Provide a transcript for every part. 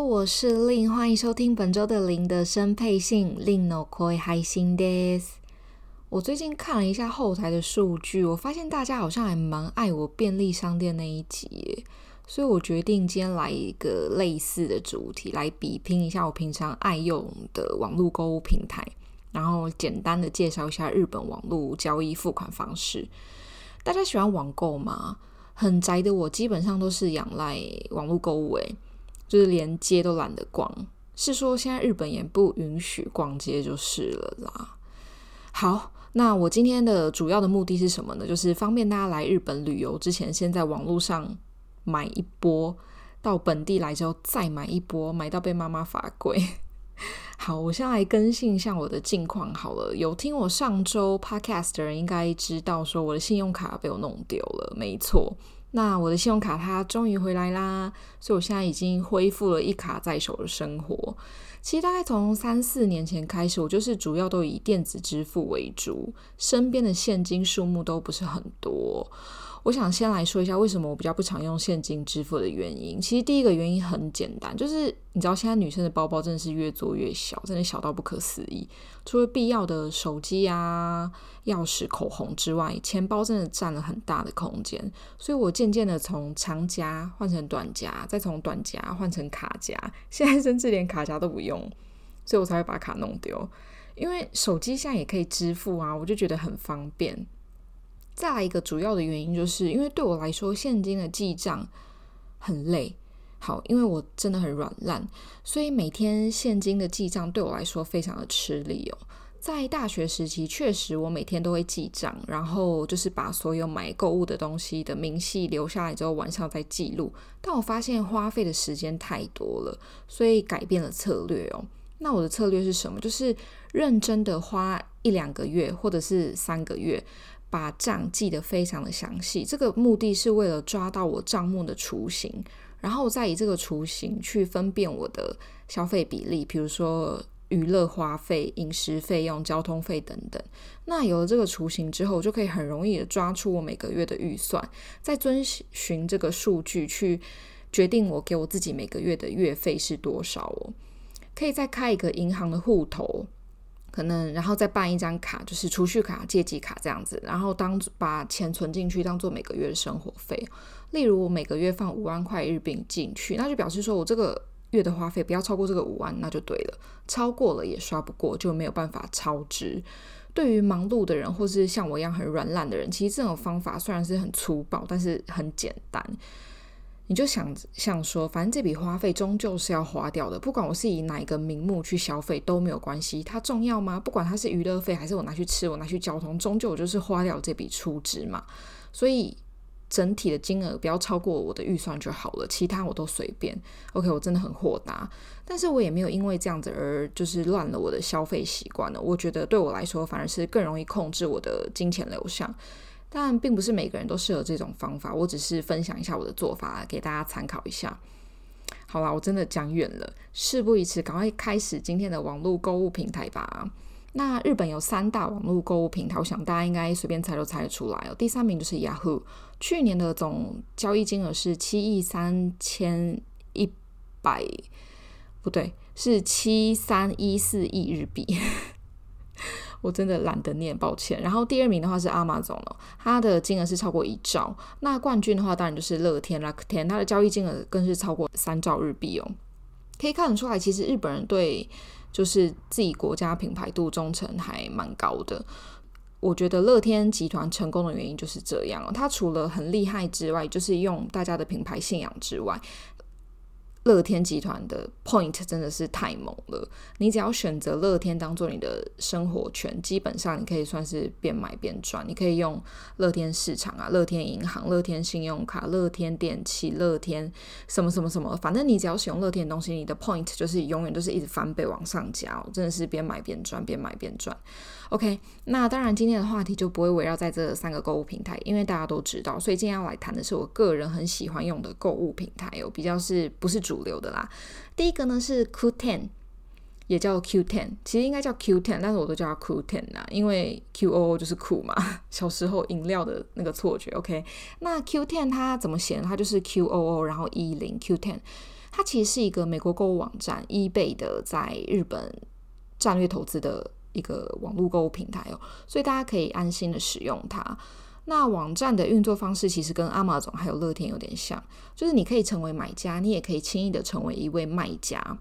哦嗨哟，我是令，欢迎收听本周的零的声配信。令の声配信です。我最近看了一下后台的数据，我发现大家好像还蛮爱我便利商店那一集耶，所以我决定今天来一个类似的主题，来比拼一下我平常爱用的网络购物平台，然后简单的介绍一下日本网络交易付款方式。大家喜欢网购吗？很宅的我基本上都是仰赖网络购物诶。 就是连街都懒得逛，是说现在日本也不允许逛街就是了啦。好，那我今天的主要的目的是什么呢？就是方便大家来日本旅游之前，先在网络上买一波，到本地来之后再买一波，买到被妈妈罚跪。好，我先来更新一下我的近况好了。有听我上周 podcast 的人应该知道，说我的信用卡被我弄丢了，没错。那我的信用卡它终于回来啦，所以我现在已经恢复了一卡在手的生活。其实大概从三四年前开始，我就是主要都以电子支付为主，身边的现金数目都不是很多。我想先来说一下为什么我比较不常用现金支付的原因。其实第一个原因很简单，就是你知道现在女生的包包真的是越做越小，真的小到不可思议。除了必要的手机啊、钥匙、口红之外，钱包真的占了很大的空间。所以我渐渐的从长夹换成短夹，再从短夹换成卡夹，现在甚至连卡夹都不用，用所以我才会把卡弄丢。因为手机现在也可以支付啊，我就觉得很方便。再来一个主要的原因，就是因为对我来说，现金的记账很累。好，因为我真的很软烂，所以每天现金的记账对我来说非常的吃力哦。在大学时期，确实我每天都会记账，然后就是把所有买购物的东西的明细留下来之后，晚上再记录。但我发现花费的时间太多了，所以改变了策略哦。那我的策略是什么？就是认真的花一两个月，或者是三个月。把账记得非常的详细，这个目的是为了抓到我账目的雏形，然后再以这个雏形去分辨我的消费比例，比如说娱乐花费、饮食费用、交通费等等。那有了这个雏形之后，就可以很容易的抓出我每个月的预算，再遵循这个数据去决定我给我自己每个月的月费是多少哦。可以再开一个银行的户头。可能，然后再办一张卡，就是储蓄卡、借记卡这样子，然后当把钱存进去，当做每个月的生活费。例如，我每个月放五万块日币进去，那就表示说我这个月的花费不要超过这个五万，那就对了。超过了也刷不过，就没有办法超支。对于忙碌的人，或是像我一样很软烂的人，其实这种方法虽然是很粗暴，但是很简单。你就想想说，反正这笔花费终究是要花掉的，不管我是以哪一个名目去消费都没有关系。它重要吗？不管它是娱乐费还是我拿去吃，我拿去交通，终究我就是花掉这笔出资嘛。所以整体的金额不要超过我的预算就好了，其他我都随便。OK，我真的很豁达，但是我也没有因为这样子而就是乱了我的消费习惯了。我觉得对我来说，反而是更容易控制我的金钱流向。但并不是每个人都适合这种方法，我只是分享一下我的做法，给大家参考一下。好啦，我真的讲远了，事不宜迟，赶快开始今天的网络购物平台吧。那日本有三大网络购物平台，我想大家应该随便猜都猜得出来哦。第三名就是 Yahoo，去年的总交易金额是七亿三千一百，不对，是七三一四亿日币。我真的懒得念，抱歉。然后第二名的话是 Amazon 哦，它的金额是超过一兆。那冠军的话当然就是乐天、乐天，它的交易金额更是超过三兆日币哦。可以看得出来，其实日本人对就是自己国家品牌度忠诚还蛮高的。我觉得乐天集团成功的原因就是这样哦，它除了很厉害之外，就是用大家的品牌信仰之外。乐天集团的 point 真的是太猛了，你只要选择乐天当做你的生活圈，基本上你可以算是边买边赚。你可以用乐天市场啊、乐天银行、乐天信用卡、乐天电器、乐天什么什么什么，反正你只要使用乐天的东西，你的 point 就是永远都是一直翻倍往上加哦，真的是边买边赚，边买边赚。OK，那当然今天的话题就不会围绕在这三个购物平台，因为大家都知道，所以今天要来谈的是我个人很喜欢用的购物平台哦，比较是不是主主流的啦。第一个呢是 Qoo10，也叫 Q10，其实应该叫 Q10，但是我都叫它 Q10 啦，因为 QOO 就是酷嘛，小时候饮料的那个错觉。OK，那 Qoo10 它怎么写呢？它就是 QOO，然后一零 Qoo10，它其实是一个美国购物网站，E 贝的在日本战略投资的。一个网络购物平台哦，所以大家可以安心的使用它。那网站的运作方式其实跟 Amazon 还有乐天有点像，就是你可以成为买家，你也可以轻易的成为一位卖家。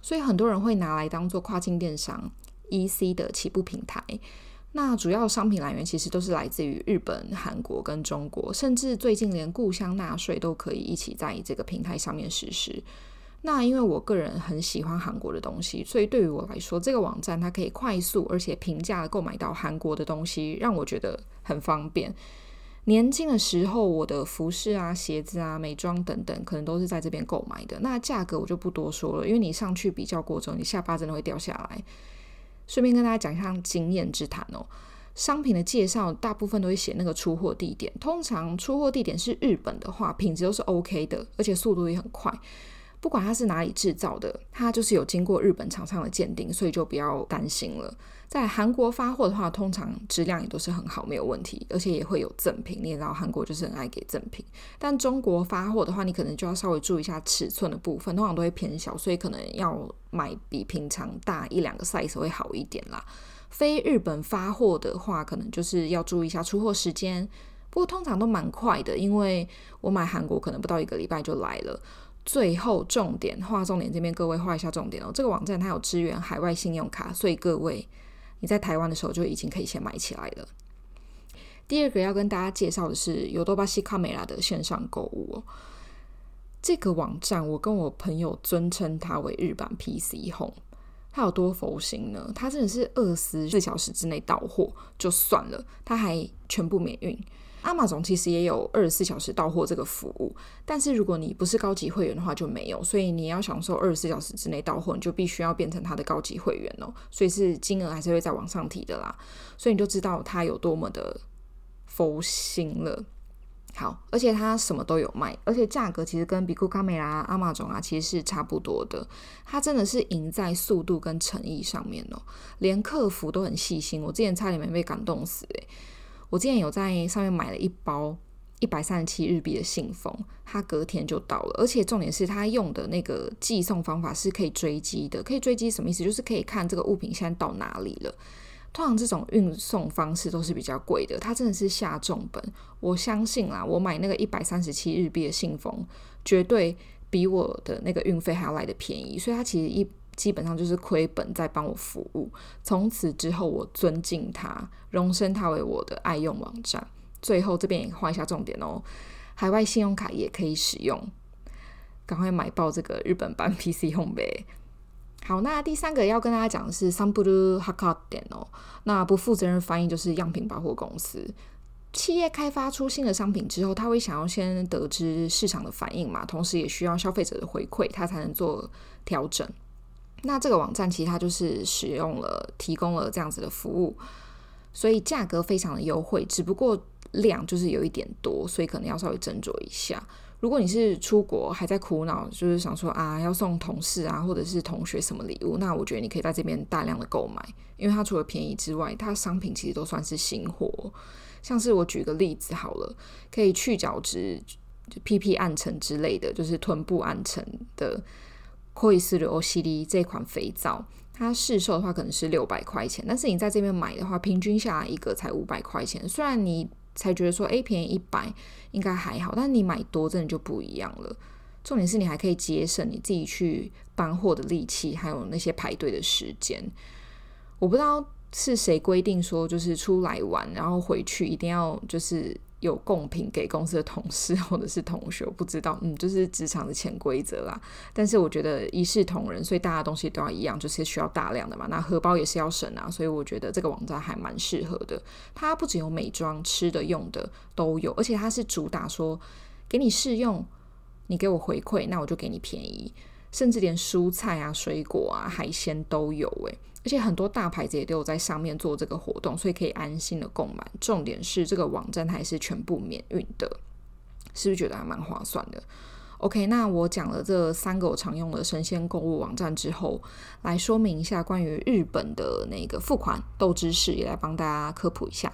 所以很多人会拿来当做跨境电商 EC 的起步平台。那主要商品来源其实都是来自于日本、韩国跟中国，甚至最近连故乡纳税都可以一起在这个平台上面实施。那因为我个人很喜欢韩国的东西，所以对于我来说，这个网站它可以快速而且平价的购买到韩国的东西，让我觉得很方便。年轻的时候，我的服饰啊、鞋子啊、美妆等等，可能都是在这边购买的。那价格我就不多说了，因为你上去比较过之后，你下巴真的会掉下来。顺便跟大家讲一下经验之谈哦，商品的介绍大部分都会写那个出货地点，通常出货地点是日本的话，品质都是 OK 的，而且速度也很快。不管它是哪里制造的，它就是有经过日本厂商的鉴定，所以就不要担心了。在韩国发货的话，通常质量也都是很好，没有问题，而且也会有赠品。你也知道韩国就是很爱给赠品。但中国发货的话，你可能就要稍微注意一下尺寸的部分，通常都会偏小，所以可能要买比平常大一两个 size 会好一点啦。非日本发货的话，可能就是要注意一下出货时间，不过通常都蛮快的，因为我买韩国可能不到一个礼拜就来了。最后重点画重点，这边各位画一下重点哦。这个网站它有支援海外信用卡，所以各位你在台湾的时候就已经可以先买起来了。第二个要跟大家介绍的是尤多巴西卡梅拉的线上购物哦。这个网站我跟我朋友尊称它为日版 PC Home，它有多佛心呢？它真的是二十四小时之内到货就算了，它还全部免运。Amazon 其实也有二十四小时到货这个服务，但是如果你不是高级会员的话就没有，所以你要享受二十四小时之内到货，你就必须要变成他的高级会员哦，所以是金额还是会再往上提的啦，所以你就知道他有多么的佛心了。好，而且他什么都有卖，而且价格其实跟 Bigo Camera、Amazon 啊其实是差不多的，他真的是赢在速度跟诚意上面哦，连客服都很细心，我之前差点没被感动死诶。我之前有在上面买了一包一百三十七日币的信封，它隔天就到了，而且重点是它用的那个寄送方法是可以追击的。可以追击什么意思？就是可以看这个物品现在到哪里了。通常这种运送方式都是比较贵的，它真的是下重本。我相信啦，我买那个一百三十七日币的信封，绝对比我的那个运费还要来的便宜。所以它其实一。基本上就是亏本在帮我服务，从此之后我尊敬他，荣升他为我的爱用网站。最后这边也画一下重点哦，海外信用卡也可以使用，赶快买爆这个日本版 PC Home 呗。好，那第三个要跟大家讲的是 Sampuru Hakuhoten 哦，那不负责任翻译就是样品百货公司。企业开发出新的商品之后，他会想要先得知市场的反应嘛，同时也需要消费者的回馈，他才能做调整。那这个网站其实它就是使用了提供了这样子的服务，所以价格非常的优惠，只不过量就是有一点多，所以可能要稍微斟酌一下。如果你是出国还在苦恼，就是想说啊要送同事啊或者是同学什么礼物，那我觉得你可以在这边大量的购买，因为它除了便宜之外，它商品其实都算是新货。像是我举个例子好了，可以去角质、屁屁暗沉之类的，就是臀部暗沉的。可以是流西丽这款肥皂，它市售的话可能是六百块钱，但是你在这边买的话，平均下来一个才五百块钱。虽然你才觉得说，诶，便宜一百应该还好，但是你买多真的就不一样了。重点是你还可以节省你自己去搬货的力气，还有那些排队的时间。我不知道是谁规定说，就是出来玩然后回去一定要就是有贡品给公司的同事或者是同学，我不知道，嗯，就是职场的潜规则啦。但是我觉得一视同仁，所以大家东西都要一样，就是需要大量的嘛。那荷包也是要省啊，所以我觉得这个网站还蛮适合的。它不仅有美妆、吃的、用的都有，而且它是主打说给你试用，你给我回馈，那我就给你便宜，甚至连蔬菜啊、水果啊、海鲜都有诶。而且很多大牌子也都有在上面做这个活动，所以可以安心的购买。重点是这个网站还是全部免运的，是不是觉得还蛮划算的？OK，那我讲了这三个我常用的生鲜购物网站之后，来说明一下关于日本的那个付款豆知识，也来帮大家科普一下。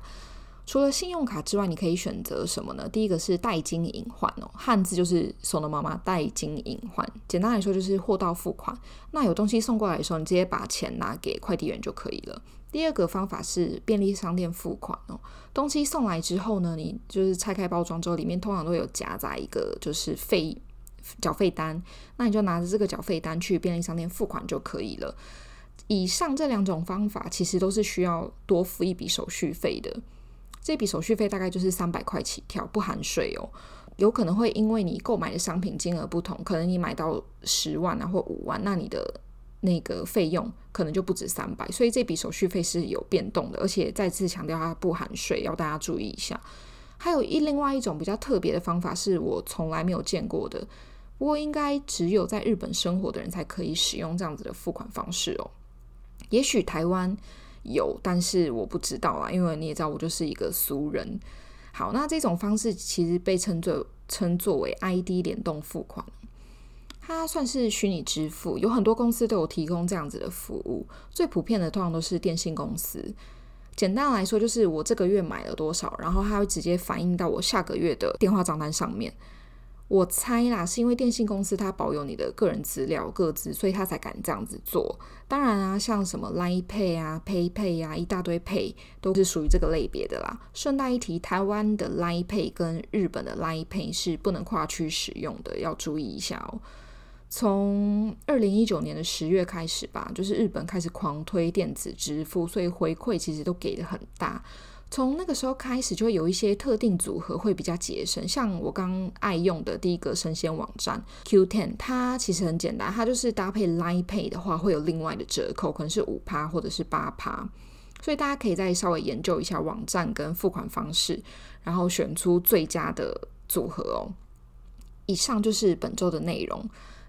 除了信用卡之外，你可以选择什么呢？第一个是代金隐换哦，汉字就是“そのまま代金隐换”。简单来说就是货到付款。那有东西送过来的时候，你直接把钱拿给快递员就可以了。第二个方法是便利商店付款哦。东西送来之后呢，你就是拆开包装之后，里面通常都有夹杂一个就是费缴费单，那你就拿着这个缴费单去便利商店付款就可以了。以上这两种方法其实都是需要多付一笔手续费的。 这笔手续费大概就是三百块起跳，不含税哦。有可能会因为你购买的商品金额不同，可能你买到十万啊或五万，那你的那个费用可能就不止三百，所以这笔手续费是有变动的。而且再次强调，它不含税，要大家注意一下。还有一另外一种比较特别的方法，是我从来没有见过的，不过应该只有在日本生活的人才可以使用这样子的付款方式哦。也许台湾。有，但是我不知道啊，因为你也知道，我就是一个俗人。好，那这种方式其实被称作称作为 ID 联动付款，它算是虚拟支付，有很多公司都有提供这样子的服务。最普遍的通常都是电信公司。简单来说，就是我这个月买了多少，然后它会直接反映到我下个月的电话账单上面。我猜啦，是因为电信公司它保有你的个人资料、个资，所以他才敢这样子做。当然啊，像什么 Line Pay 啊、PayPay 啊，一大堆 Pay 都是属于这个类别的啦。顺带一提，台湾的 Line Pay 跟日本的 Line Pay 是不能跨区使用的，要注意一下哦。从二零一九年的十月开始吧，就是日本开始狂推电子支付，所以回馈其实都给的很大。从那个时候开始，就会有一些特定组合会比较节省，像我刚爱用的第一个生鲜网站 Q10，它其实很简单，它就是搭配 Line Pay 的话，会有另外的折扣，可能是五趴或者是八趴，所以大家可以再稍微研究一下网站跟付款方式，然后选出最佳的组合哦。以上就是本周的内容。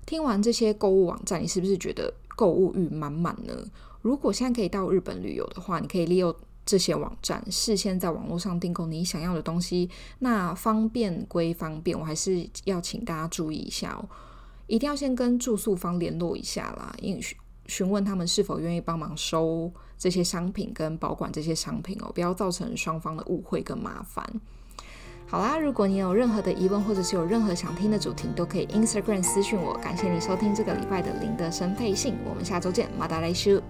听完这些购物网站，你是不是觉得购物欲满满呢？如果现在可以到日本旅游的话，你可以利用这些网站事先在网络上订购你想要的东西，那方便归方便，我还是要请大家注意一下哦，一定要先跟住宿方联络一下啦，因询问他们是否愿意帮忙收这些商品跟保管这些商品哦，不要造成双方的误会跟麻烦。好啦，如果你有任何的疑问或者是有任何想听的主题，都可以 Instagram 私讯我。感谢你收听这个礼拜的林的生配信，我们下周见，马达来修。